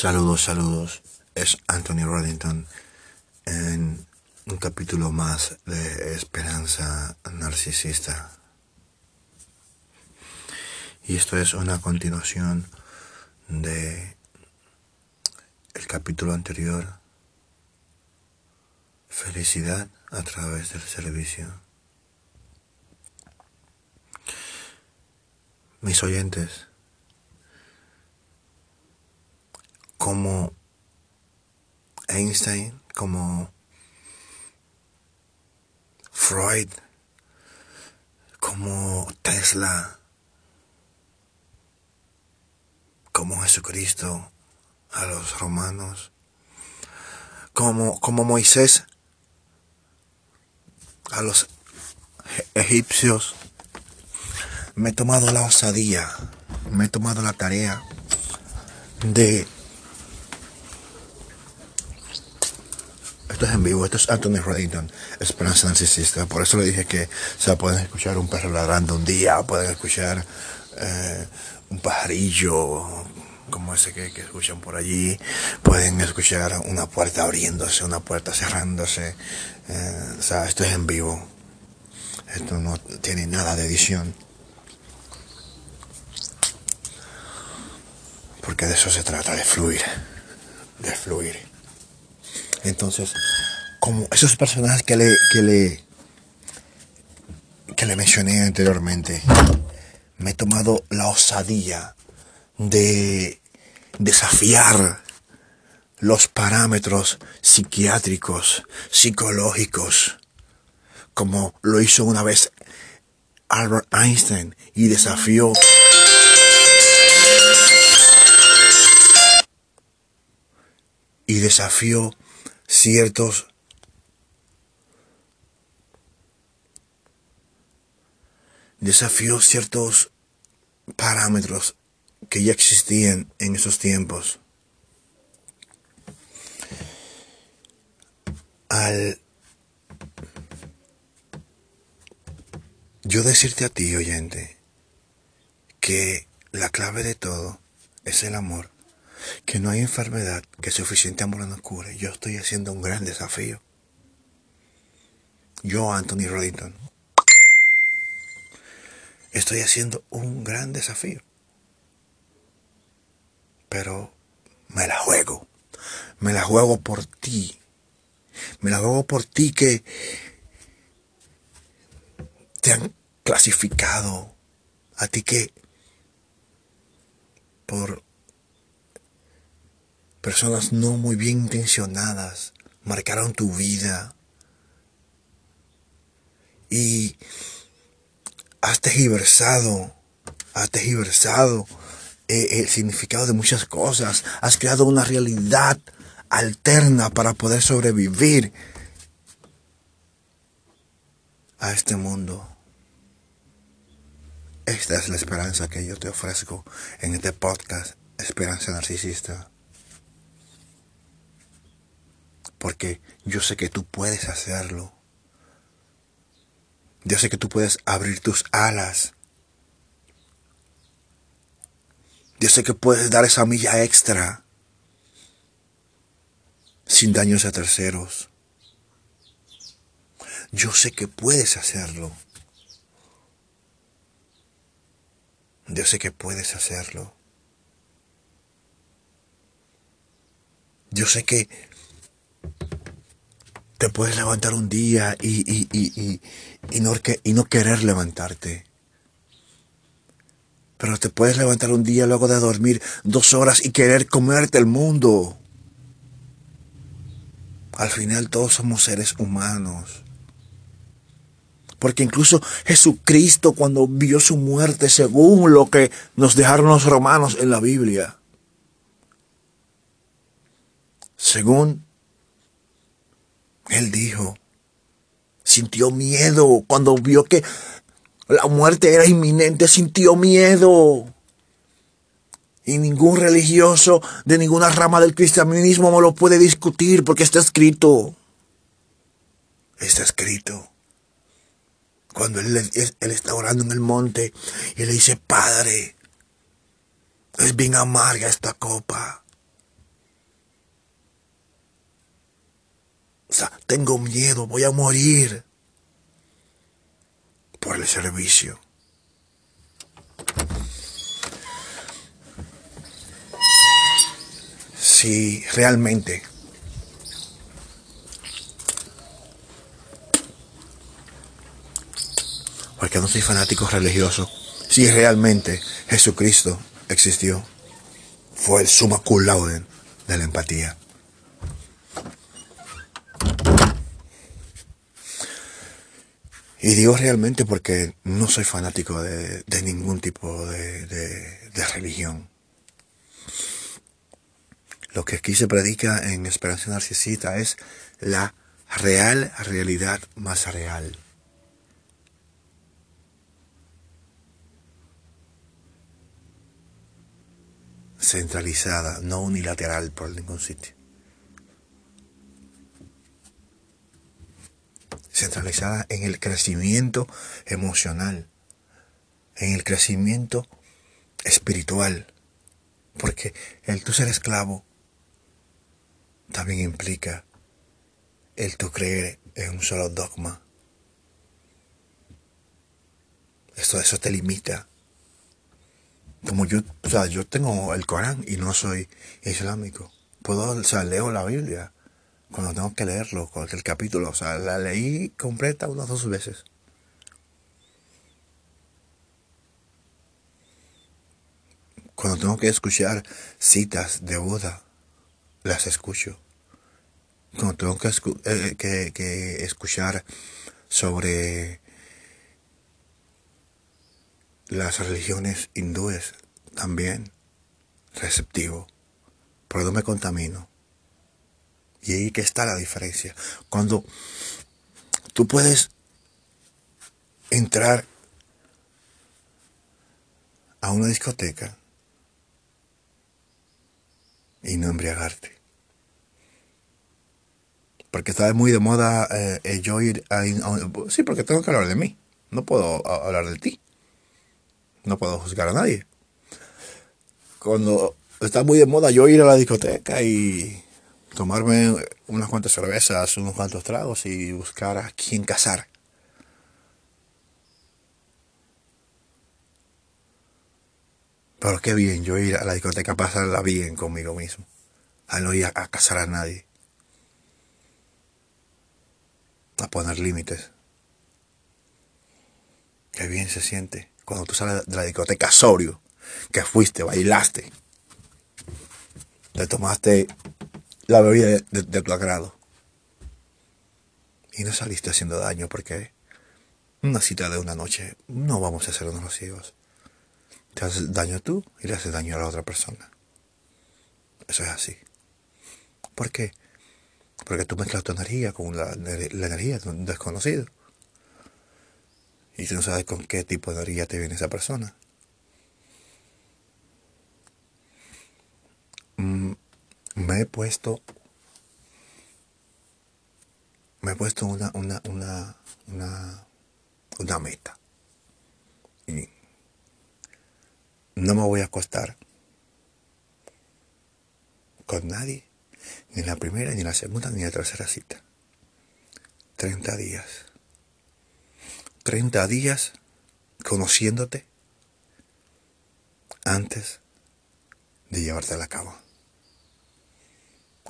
Saludos, saludos. Es Anthony Reddington en un capítulo más de Esperanza Narcisista. Y esto es una continuación de el capítulo anterior. Felicidad a través del servicio. Mis oyentes, como Einstein, como Freud, como Tesla, como Jesucristo a los romanos, como, como Moisés a los egipcios. Me he tomado la osadía, me he tomado la tarea de Esto es en vivo, esto es Anthony Reddington, Esperanza Narcisista. Por eso le dije que se pueden escuchar un perro ladrando un día, pueden escuchar eh, un pajarillo como ese que, escuchan por allí, pueden escuchar una puerta abriéndose, una puerta cerrándose. Eh, o sea, esto es en vivo. Esto no tiene nada de edición. Porque de eso se trata, de fluir. De fluir. Entonces, como esos personajes que le, que le, que le mencioné anteriormente, me he tomado la osadía de desafiar los parámetros psiquiátricos, psicológicos, como lo hizo una vez Albert Einstein y desafió y desafió ciertos desafió ciertos parámetros que ya existían en esos tiempos. Al yo decirte a ti, oyente, que la clave de todo es el amor, que no hay enfermedad que suficiente amor no cure. Yo estoy haciendo un gran desafío. Yo, Anthony Reddington, estoy haciendo un gran desafío. Pero me la juego. Me la juego por ti. Me la juego por ti que te han clasificado. A ti que por personas no muy bien intencionadas marcaron tu vida. Y has tejiversado, has tejiversado eh, el significado de muchas cosas, has creado una realidad alterna para poder sobrevivir a este mundo. Esta es la esperanza que yo te ofrezco en este podcast, Esperanza Narcisista porque yo sé que tú puedes hacerlo. Yo sé que tú puedes abrir tus alas. Yo sé que puedes dar esa milla extra sin daños a terceros. Yo sé que puedes hacerlo. Yo sé que puedes hacerlo. Yo sé que te puedes levantar un día y, y, y, y, y no querer levantarte. Pero te puedes levantar un día luego de dormir dos horas y querer comerte el mundo. Al final todos somos seres humanos. Porque incluso Jesucristo cuando vio su muerte, según lo que nos dejaron los romanos en la Biblia, según él dijo, sintió miedo cuando vio que la muerte era inminente, sintió miedo. Y ningún religioso de ninguna rama del cristianismo me lo puede discutir porque está escrito. Está escrito. Cuando él, él está orando en el monte y le dice, Padre, es bien amarga esta copa. O sea, tengo miedo, voy a morir por el servicio. Si realmente porque no soy fanático religioso, si realmente Jesucristo existió, fue el suma cum laude de la empatía. Y digo realmente porque no soy fanático de, ningún tipo de, de, religión. Lo que aquí se predica en Esperanza Narcisista es la real realidad más real. Centralizada, no unilateral por ningún sitio. Centralizada en el crecimiento emocional, en el crecimiento espiritual. Porque el tú ser esclavo también implica el tú creer en un solo dogma. Esto, eso te limita. Como yo, o sea, yo tengo el Corán y no soy islámico. Puedo, o sea, leo la Biblia cuando tengo que leerlo, el capítulo. O sea, la leí completa unas dos veces. Cuando tengo que escuchar citas de Buda, las escucho. Cuando tengo que, eh, que, que escuchar sobre las religiones hindúes, también receptivo. Pero no me contamino. Y ahí que está la diferencia. Cuando tú puedes entrar a una discoteca y no embriagarte. Porque está muy de moda eh, yo ir a, Sí, porque tengo que hablar de mí. No puedo hablar de ti. No puedo juzgar a nadie. Cuando está muy de moda yo ir a la discoteca y tomarme unas cuantas cervezas, unos cuantos tragos y buscar a quién casar. Pero qué bien yo ir a la discoteca a pasarla bien conmigo mismo. A no ir a, casar a nadie. A poner límites. Qué bien se siente cuando tú sales de la discoteca sobrio. Que fuiste, bailaste. Te tomaste la bebida de, tu agrado. Y no saliste haciendo daño porque una cita de una noche no vamos a hacer unos ciegos. Te haces daño tú y le haces daño a la otra persona. Eso es así. ¿Por qué? Porque tú mezclas tu energía con la, la energía de un desconocido. Y tú no sabes con qué tipo de energía te viene esa persona. Me he puesto me he puesto una una una una, una meta. Y no me voy a acostar con nadie ni en la primera ni en la segunda ni en la tercera cita. 30 días. 30 días conociéndote antes de llevarte a la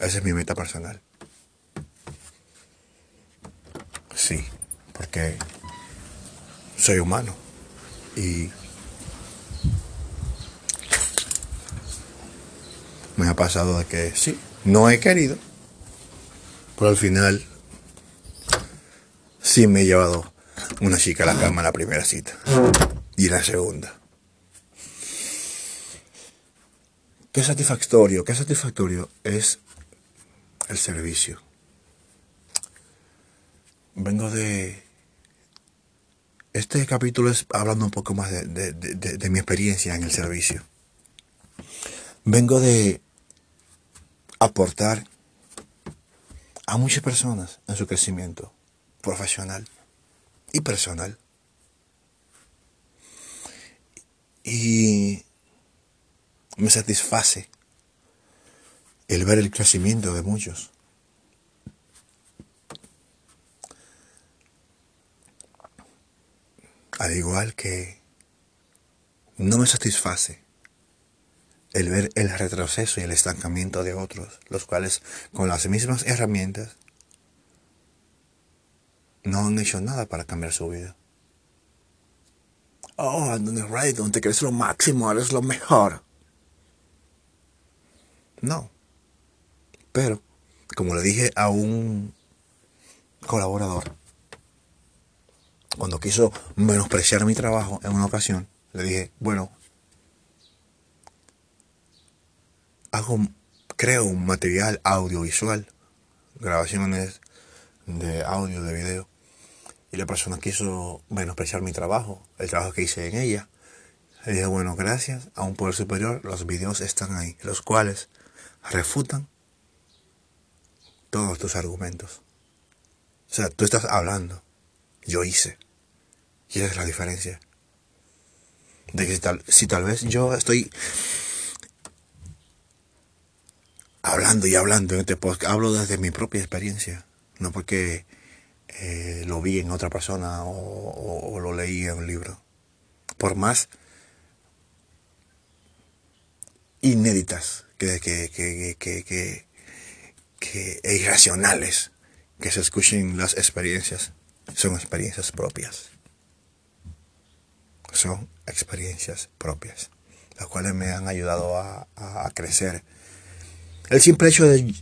esa es mi meta personal. Sí, porque soy humano y me ha pasado de que sí, no he querido, pero al final sí me he llevado una chica a la cama en la primera cita y en la segunda. Qué satisfactorio, qué satisfactorio es el servicio. Vengo de... Este capítulo es hablando un poco más de, mi experiencia en el servicio. Vengo de aportar a muchas personas en su crecimiento profesional y personal. Y me satisface el ver el crecimiento de muchos. Al igual que no me satisface el ver el retroceso y el estancamiento de otros, los cuales con las mismas herramientas no han hecho nada para cambiar su vida. Oh, Anthony Raydon, te crees lo máximo, eres lo mejor. No. Pero, como le dije a un colaborador, cuando quiso menospreciar mi trabajo en una ocasión, le dije, bueno, hago, creo un material audiovisual, grabaciones de audio, de video, y la persona quiso menospreciar mi trabajo, el trabajo que hice en ella. Le dije, bueno, gracias a un poder superior, los videos están ahí, los cuales refutan todos tus argumentos. O sea, tú estás hablando, yo hice. Y esa es la diferencia. De que si tal, si tal vez yo estoy hablando y hablando en este podcast, hablo desde mi propia experiencia, no porque eh, lo vi en otra persona o, lo leí en un libro. Por más inéditas que, que, que, que, que e irracionales que se escuchen las experiencias, son experiencias propias. Son experiencias propias, las cuales me han ayudado a, a crecer el simple hecho de,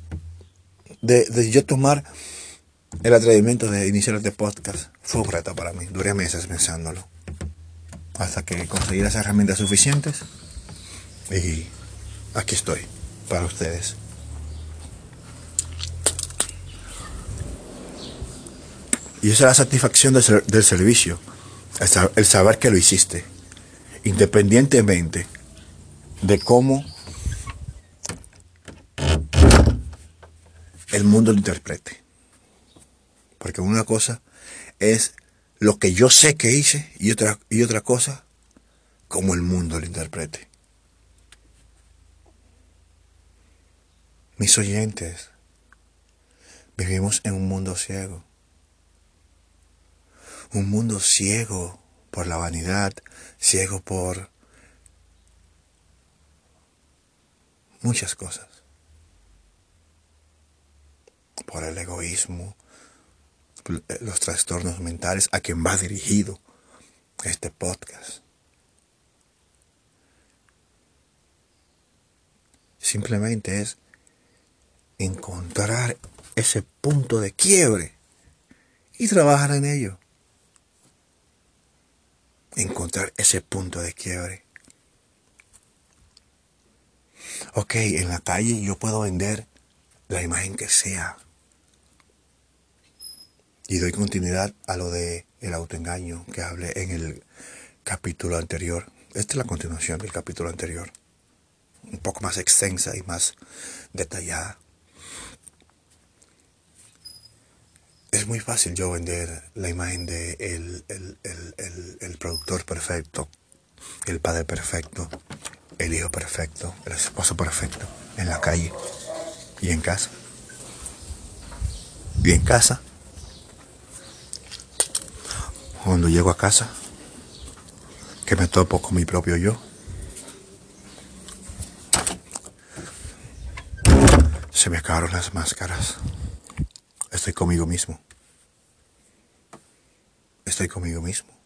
de, yo tomar el atrevimiento de iniciar este podcast fue un reto para mí. Duré meses pensándolo. Hasta que conseguí las herramientas suficientes. Y aquí estoy para ustedes. Y esa es la satisfacción del, servicio. El saber que lo hiciste. Independientemente de cómo el mundo lo interprete. Porque una cosa es lo que yo sé que hice y otra, y otra cosa como el mundo lo interprete. Mis oyentes, vivimos en un mundo ciego. Un mundo ciego por la vanidad, ciego por muchas cosas por el egoísmo, los trastornos mentales a quien va dirigido este podcast. Simplemente es encontrar ese punto de quiebre y trabajar en ello. Encontrar ese punto de quiebre. Ok, en la calle yo puedo vender la imagen que sea. Y doy continuidad a lo de el autoengaño que hablé en el capítulo anterior. Esta es la continuación del capítulo anterior. Un poco más extensa y más detallada. Es muy fácil yo vender la imagen de el, el, el, el productor perfecto, el padre perfecto, el hijo perfecto, el esposo perfecto en la calle y en casa. Y en casa cuando llego a casa, que me topo con mi propio yo. Se me acabaron las máscaras. Estoy conmigo mismo. Estoy conmigo mismo.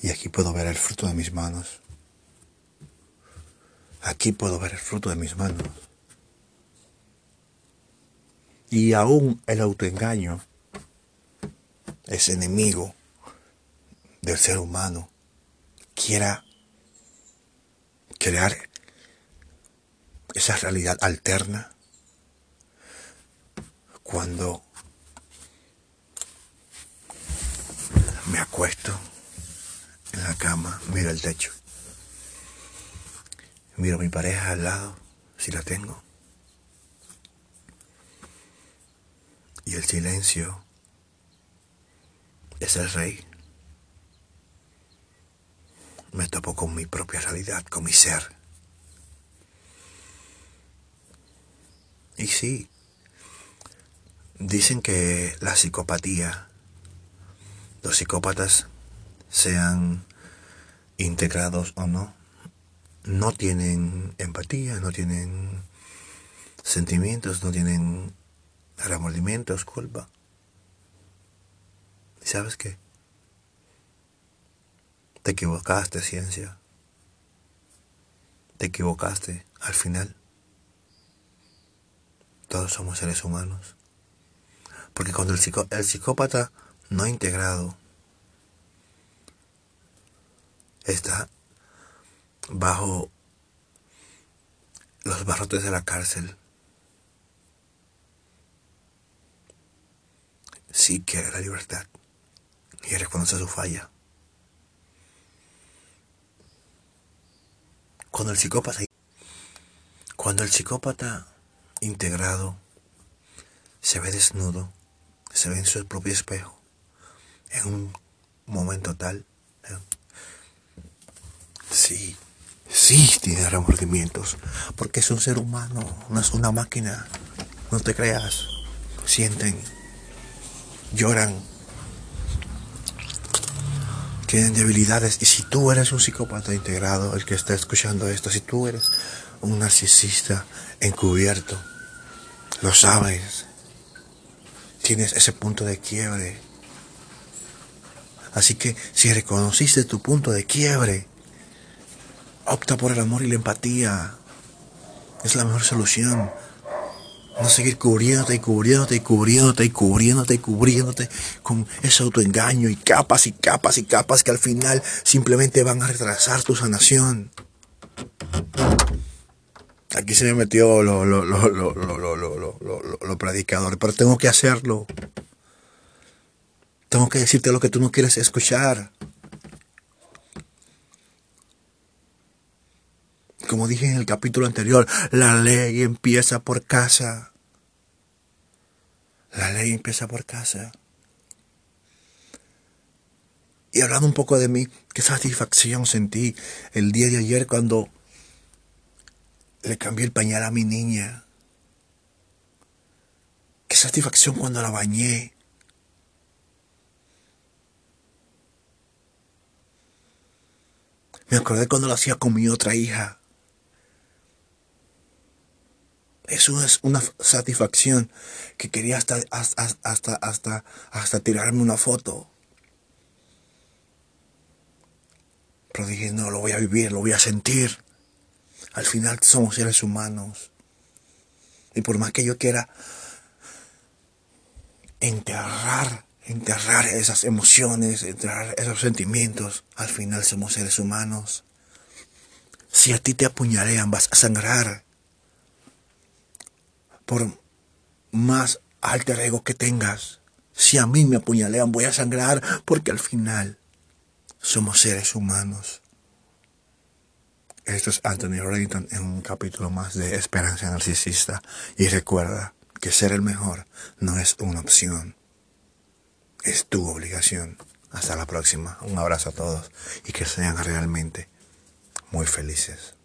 Y aquí puedo ver el fruto de mis manos. Aquí puedo ver el fruto de mis manos. Y aún el autoengaño es enemigo del ser humano, quiera crear esa realidad alterna cuando acuesto en la cama, miro el techo, miro a mi pareja al lado, si la tengo, y el silencio es el rey. Me topo con mi propia realidad, con mi ser. Y sí, dicen que la psicopatía, los psicópatas sean integrados o no, no tienen empatía, no tienen sentimientos, no tienen remordimientos, culpa. ¿Y sabes qué? Te equivocaste, ciencia. Te equivocaste al final. Todos somos seres humanos. Porque cuando el, el psicópata no integrado está bajo los barrotes de la cárcel, sí quiere la libertad y reconoce su falla. Cuando el psicópata, cuando el psicópata integrado se ve desnudo, se ve en su propio espejo, en un momento tal, sí, sí tiene remordimientos, porque es un ser humano, no es una máquina, no te creas, sienten, lloran, tienen debilidades. Y si tú eres un psicópata integrado, el que está escuchando esto, si tú eres un narcisista encubierto, lo sabes, tienes ese punto de quiebre. Así que si reconociste tu punto de quiebre, opta por el amor y la empatía. Es la mejor solución. No seguir cubriéndote y cubriéndote y cubriéndote y cubriéndote y cubriéndote con ese autoengaño y capas y capas y capas que al final simplemente van a retrasar tu sanación. Aquí se me metió lo, lo, predicador, pero tengo que hacerlo. Que decirte lo que tú no quieres escuchar. Como dije en el capítulo anterior, la ley empieza por casa. La ley empieza por casa. Y hablando un poco de mí, qué satisfacción sentí el día de ayer cuando le cambié el pañal a mi niña. Qué satisfacción cuando la bañé. Me acordé cuando lo hacía con mi otra hija. Eso es una satisfacción que quería hasta, hasta, hasta, hasta, hasta tirarme una foto. Pero dije, no, lo voy a vivir, lo voy a sentir. Al final somos seres humanos. Y por más que yo quiera enterrar, enterrar esas emociones, enterrar esos sentimientos, al final somos seres humanos. Si a ti te apuñalean, vas a sangrar por más alter ego que tengas. Si a mí me apuñalean, voy a sangrar porque al final somos seres humanos. Esto es Anthony Reddington en un capítulo más de Esperanza Narcisista. Y recuerda que ser el mejor no es una opción, es tu obligación. Hasta la próxima. Un abrazo a todos y que sean realmente muy felices.